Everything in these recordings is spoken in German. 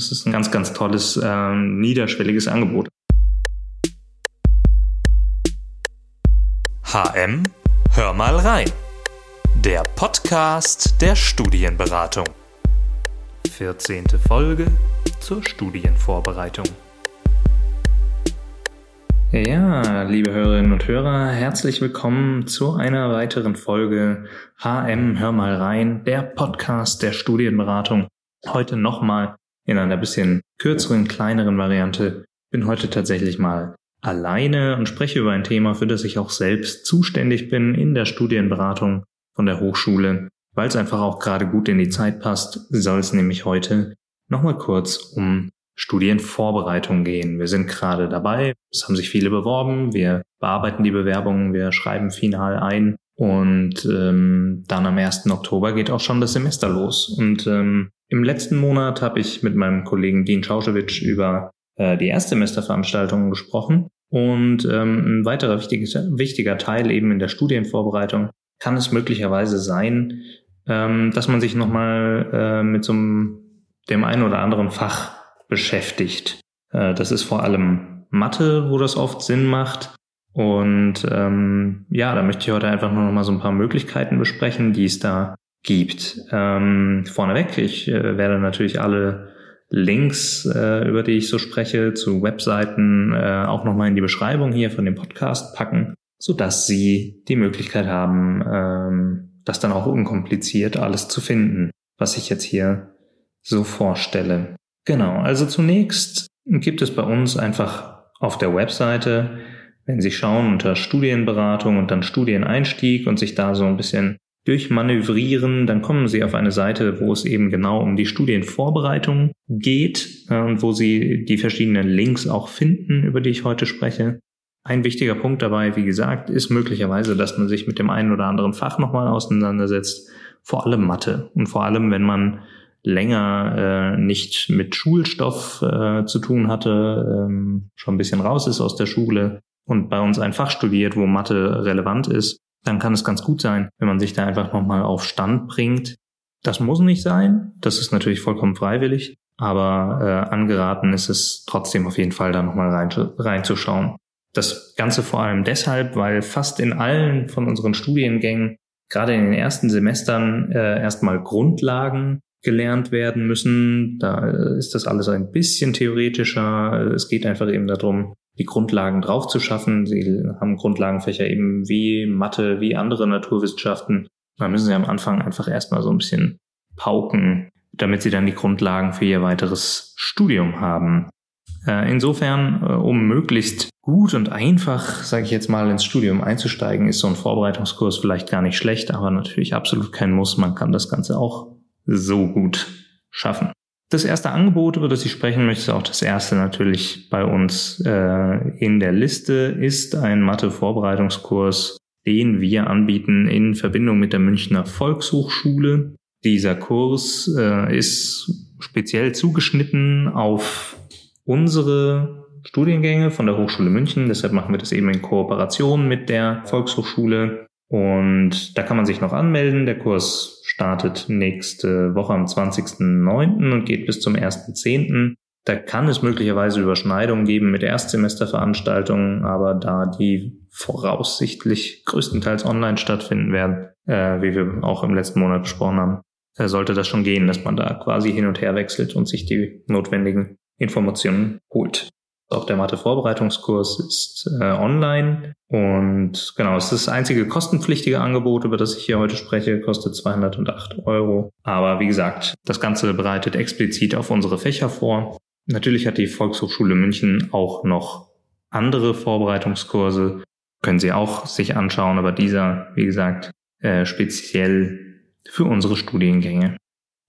Das ist ein ganz, ganz tolles, äh, niederschwelliges Angebot. HM, hör mal rein. Der Podcast der Studienberatung. 14. Folge zur Studienvorbereitung. Ja, liebe Hörerinnen und Hörer, herzlich willkommen zu einer weiteren Folge HM Hör mal rein, der Podcast der Studienberatung. Heute nochmal in einer bisschen kürzeren, kleineren Variante. Bin heute tatsächlich mal alleine und spreche über ein Thema, für das ich auch selbst zuständig bin in der Studienberatung von der Hochschule, weil es einfach auch gerade gut in die Zeit passt, soll es nämlich heute nochmal kurz um Studienvorbereitung gehen. Wir sind gerade dabei, es haben sich viele beworben, wir bearbeiten die Bewerbungen, wir schreiben final ein und ähm, dann am 1. Oktober geht auch schon das Semester los. Und ähm, im letzten Monat habe ich mit meinem Kollegen Dean Schauschewitsch über äh, die Erstsemesterveranstaltungen gesprochen. Und ähm, ein weiterer wichtiger, wichtiger Teil eben in der Studienvorbereitung kann es möglicherweise sein, ähm, dass man sich nochmal äh, mit so einem, dem einen oder anderen Fach beschäftigt. Äh, das ist vor allem Mathe, wo das oft Sinn macht. Und ähm, ja, da möchte ich heute einfach nur noch mal so ein paar Möglichkeiten besprechen, die es da gibt. Ähm, vorneweg, ich äh, werde natürlich alle Links, äh, über die ich so spreche, zu Webseiten äh, auch nochmal in die Beschreibung hier von dem Podcast packen, so dass Sie die Möglichkeit haben, ähm, das dann auch unkompliziert alles zu finden, was ich jetzt hier so vorstelle. Genau, also zunächst gibt es bei uns einfach auf der Webseite, wenn Sie schauen unter Studienberatung und dann Studieneinstieg und sich da so ein bisschen durchmanövrieren, dann kommen Sie auf eine Seite, wo es eben genau um die Studienvorbereitung geht äh, und wo Sie die verschiedenen Links auch finden, über die ich heute spreche. Ein wichtiger Punkt dabei, wie gesagt, ist möglicherweise, dass man sich mit dem einen oder anderen Fach nochmal auseinandersetzt, vor allem Mathe und vor allem, wenn man länger äh, nicht mit Schulstoff äh, zu tun hatte, ähm, schon ein bisschen raus ist aus der Schule und bei uns ein Fach studiert, wo Mathe relevant ist, dann kann es ganz gut sein, wenn man sich da einfach nochmal auf Stand bringt. Das muss nicht sein, das ist natürlich vollkommen freiwillig, aber äh, angeraten ist es trotzdem auf jeden Fall da nochmal rein, reinzuschauen. Das Ganze vor allem deshalb, weil fast in allen von unseren Studiengängen, gerade in den ersten Semestern, äh, erstmal Grundlagen gelernt werden müssen. Da ist das alles ein bisschen theoretischer. Es geht einfach eben darum, die Grundlagen drauf zu schaffen. Sie haben Grundlagenfächer eben wie Mathe, wie andere Naturwissenschaften. Da müssen sie am Anfang einfach erstmal so ein bisschen pauken, damit sie dann die Grundlagen für ihr weiteres Studium haben. Äh, insofern, äh, um möglichst gut und einfach, sage ich jetzt mal, ins Studium einzusteigen, ist so ein Vorbereitungskurs vielleicht gar nicht schlecht, aber natürlich absolut kein Muss. Man kann das Ganze auch so gut schaffen. Das erste Angebot, über das ich sprechen möchte, auch das erste natürlich bei uns äh, in der Liste, ist ein Mathe-Vorbereitungskurs, den wir anbieten in Verbindung mit der Münchner Volkshochschule. Dieser Kurs äh, ist speziell zugeschnitten auf unsere Studiengänge von der Hochschule München. Deshalb machen wir das eben in Kooperation mit der Volkshochschule. Und da kann man sich noch anmelden. Der Kurs startet nächste Woche am 20.09. und geht bis zum 1.10. Da kann es möglicherweise Überschneidungen geben mit Erstsemesterveranstaltungen, aber da die voraussichtlich größtenteils online stattfinden werden, äh, wie wir auch im letzten Monat besprochen haben, äh, sollte das schon gehen, dass man da quasi hin und her wechselt und sich die notwendigen Informationen holt. Auch der Mathe-Vorbereitungskurs ist äh, online und genau, es ist das einzige kostenpflichtige Angebot, über das ich hier heute spreche, kostet 208 Euro. Aber wie gesagt, das Ganze bereitet explizit auf unsere Fächer vor. Natürlich hat die Volkshochschule München auch noch andere Vorbereitungskurse, können Sie auch sich anschauen, aber dieser, wie gesagt, äh, speziell für unsere Studiengänge.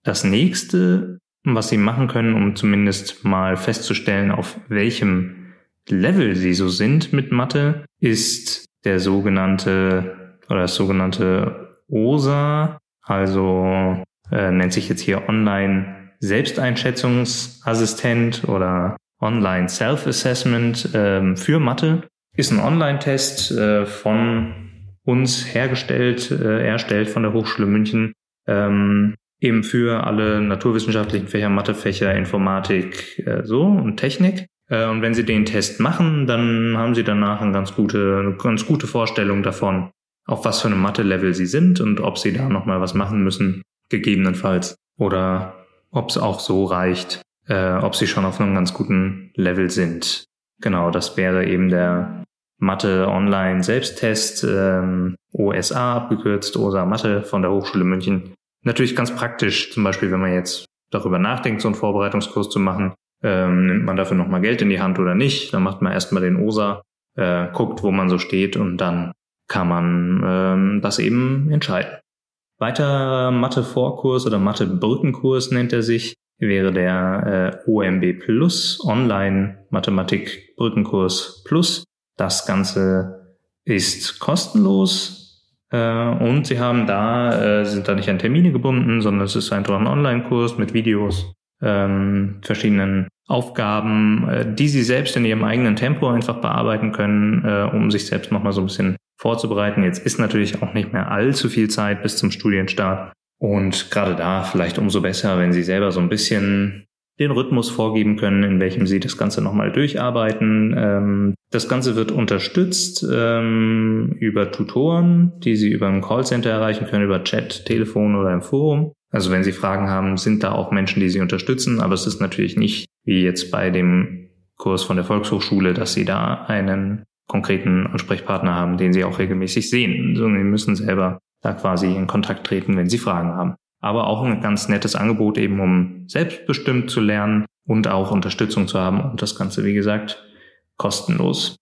Das nächste was sie machen können, um zumindest mal festzustellen, auf welchem Level sie so sind mit Mathe, ist der sogenannte oder das sogenannte OSA, also äh, nennt sich jetzt hier Online Selbsteinschätzungsassistent oder Online Self-Assessment äh, für Mathe. Ist ein Online-Test äh, von uns hergestellt, äh, erstellt von der Hochschule München, ähm, eben für alle naturwissenschaftlichen Fächer, Mathefächer, Informatik äh, so und Technik. Äh, und wenn Sie den Test machen, dann haben Sie danach eine ganz gute, eine ganz gute Vorstellung davon, auf was für einem Mathe-Level Sie sind und ob Sie da nochmal was machen müssen, gegebenenfalls. Oder ob es auch so reicht, äh, ob Sie schon auf einem ganz guten Level sind. Genau, das wäre eben der Mathe Online Selbsttest, ähm, OSA abgekürzt, OSA Mathe von der Hochschule München. Natürlich ganz praktisch, zum Beispiel, wenn man jetzt darüber nachdenkt, so einen Vorbereitungskurs zu machen, ähm, nimmt man dafür nochmal Geld in die Hand oder nicht, dann macht man erstmal den OSA, äh, guckt, wo man so steht und dann kann man ähm, das eben entscheiden. Weiter Mathe-Vorkurs oder Mathe-Brückenkurs nennt er sich, wäre der äh, OMB Plus, Online Mathematik Brückenkurs Plus. Das Ganze ist kostenlos und sie haben da, äh, sind da nicht an Termine gebunden, sondern es ist einfach ein Online-Kurs mit Videos, ähm, verschiedenen Aufgaben, äh, die sie selbst in ihrem eigenen Tempo einfach bearbeiten können, äh, um sich selbst nochmal so ein bisschen vorzubereiten. Jetzt ist natürlich auch nicht mehr allzu viel Zeit bis zum Studienstart. Und gerade da vielleicht umso besser, wenn Sie selber so ein bisschen den Rhythmus vorgeben können, in welchem Sie das Ganze nochmal durcharbeiten. Ähm, das Ganze wird unterstützt ähm, über Tutoren, die Sie über ein Callcenter erreichen können, über Chat, Telefon oder im Forum. Also wenn Sie Fragen haben, sind da auch Menschen, die Sie unterstützen, aber es ist natürlich nicht wie jetzt bei dem Kurs von der Volkshochschule, dass Sie da einen konkreten Ansprechpartner haben, den Sie auch regelmäßig sehen, sondern Sie müssen selber da quasi in Kontakt treten, wenn Sie Fragen haben aber auch ein ganz nettes Angebot eben, um selbstbestimmt zu lernen und auch Unterstützung zu haben und das Ganze, wie gesagt, kostenlos.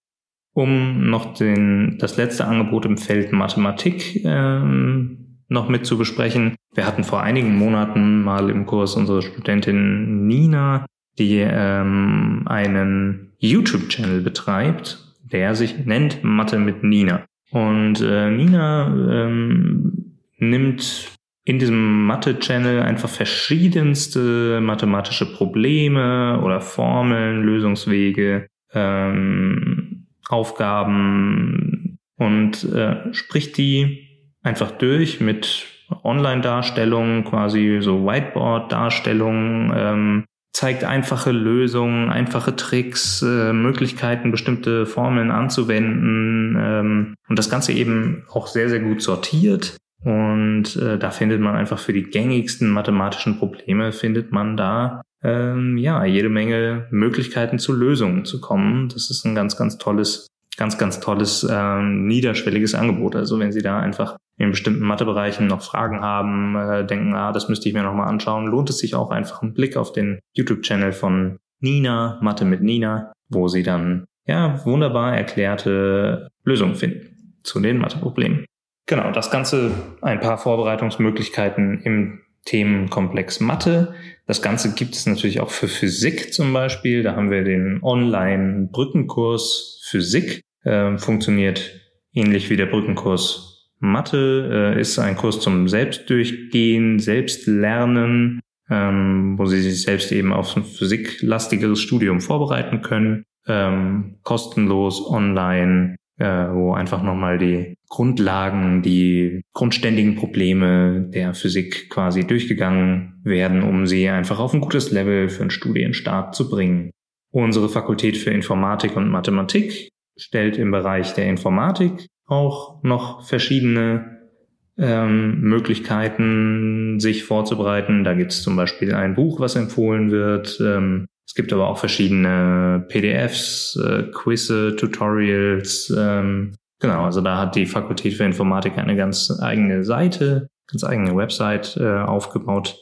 Um noch den, das letzte Angebot im Feld Mathematik ähm, noch mit zu besprechen. Wir hatten vor einigen Monaten mal im Kurs unsere Studentin Nina, die ähm, einen YouTube-Channel betreibt, der sich nennt Mathe mit Nina. Und äh, Nina ähm, nimmt in diesem Mathe-Channel einfach verschiedenste mathematische Probleme oder Formeln, Lösungswege, ähm, Aufgaben und äh, spricht die einfach durch mit Online-Darstellungen, quasi so Whiteboard-Darstellungen, ähm, zeigt einfache Lösungen, einfache Tricks, äh, Möglichkeiten, bestimmte Formeln anzuwenden ähm, und das Ganze eben auch sehr, sehr gut sortiert und äh, da findet man einfach für die gängigsten mathematischen Probleme, findet man da ähm, ja jede Menge Möglichkeiten zu Lösungen zu kommen. Das ist ein ganz, ganz tolles, ganz, ganz tolles ähm, niederschwelliges Angebot. Also wenn Sie da einfach in bestimmten Mathebereichen noch Fragen haben, äh, denken, ah, das müsste ich mir nochmal anschauen, lohnt es sich auch einfach einen Blick auf den YouTube-Channel von Nina, Mathe mit Nina, wo Sie dann ja wunderbar erklärte Lösungen finden zu den Matheproblemen. Genau, das Ganze ein paar Vorbereitungsmöglichkeiten im Themenkomplex Mathe. Das Ganze gibt es natürlich auch für Physik zum Beispiel. Da haben wir den Online-Brückenkurs Physik. Äh, funktioniert ähnlich wie der Brückenkurs Mathe. Äh, ist ein Kurs zum Selbstdurchgehen, Selbstlernen, ähm, wo Sie sich selbst eben auf ein physiklastigeres Studium vorbereiten können. Ähm, kostenlos online äh, wo einfach nochmal die Grundlagen, die grundständigen Probleme der Physik quasi durchgegangen werden, um sie einfach auf ein gutes Level für einen Studienstart zu bringen. Unsere Fakultät für Informatik und Mathematik stellt im Bereich der Informatik auch noch verschiedene ähm, Möglichkeiten, sich vorzubereiten. Da gibt es zum Beispiel ein Buch, was empfohlen wird. Ähm, es gibt aber auch verschiedene PDFs, äh, Quizze, Tutorials. Ähm, genau, also da hat die Fakultät für Informatik eine ganz eigene Seite, ganz eigene Website äh, aufgebaut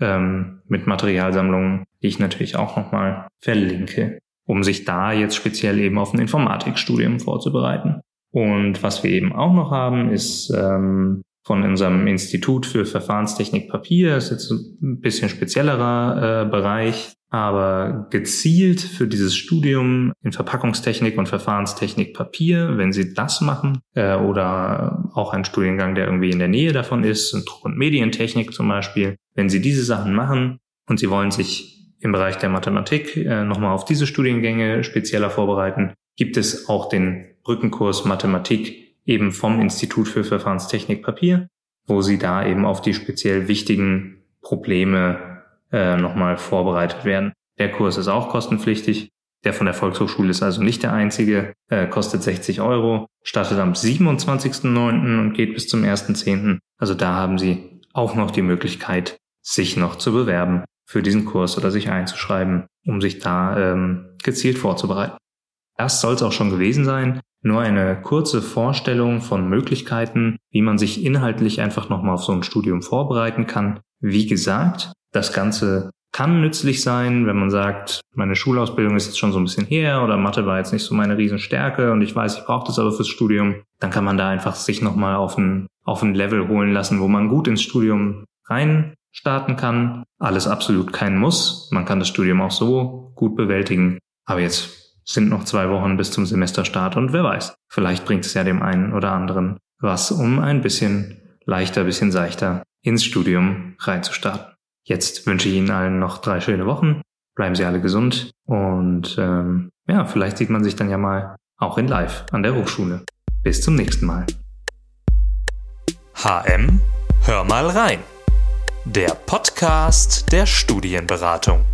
ähm, mit Materialsammlungen, die ich natürlich auch nochmal verlinke, um sich da jetzt speziell eben auf ein Informatikstudium vorzubereiten. Und was wir eben auch noch haben, ist ähm, von unserem Institut für Verfahrenstechnik Papier, das ist jetzt ein bisschen speziellerer äh, Bereich, aber gezielt für dieses Studium in Verpackungstechnik und Verfahrenstechnik Papier, wenn Sie das machen, äh, oder auch ein Studiengang, der irgendwie in der Nähe davon ist, Druck- und Medientechnik zum Beispiel, wenn Sie diese Sachen machen und Sie wollen sich im Bereich der Mathematik äh, nochmal auf diese Studiengänge spezieller vorbereiten, gibt es auch den Brückenkurs Mathematik eben vom Institut für Verfahrenstechnik Papier, wo Sie da eben auf die speziell wichtigen Probleme äh, nochmal vorbereitet werden. Der Kurs ist auch kostenpflichtig. Der von der Volkshochschule ist also nicht der einzige, äh, kostet 60 Euro, startet am 27.09. und geht bis zum 1.10. Also da haben Sie auch noch die Möglichkeit, sich noch zu bewerben für diesen Kurs oder sich einzuschreiben, um sich da ähm, gezielt vorzubereiten. Das soll es auch schon gewesen sein. Nur eine kurze Vorstellung von Möglichkeiten, wie man sich inhaltlich einfach nochmal auf so ein Studium vorbereiten kann. Wie gesagt, das Ganze kann nützlich sein, wenn man sagt, meine Schulausbildung ist jetzt schon so ein bisschen her oder Mathe war jetzt nicht so meine Riesenstärke und ich weiß, ich brauche das aber fürs Studium. Dann kann man da einfach sich nochmal auf ein, auf ein Level holen lassen, wo man gut ins Studium rein starten kann. Alles absolut kein Muss. Man kann das Studium auch so gut bewältigen. Aber jetzt sind noch zwei Wochen bis zum Semesterstart und wer weiß, vielleicht bringt es ja dem einen oder anderen was, um ein bisschen leichter, bisschen seichter ins Studium reinzustarten. Jetzt wünsche ich Ihnen allen noch drei schöne Wochen. Bleiben Sie alle gesund und ähm, ja, vielleicht sieht man sich dann ja mal auch in Live an der Hochschule. Bis zum nächsten Mal. HM, hör mal rein. Der Podcast der Studienberatung.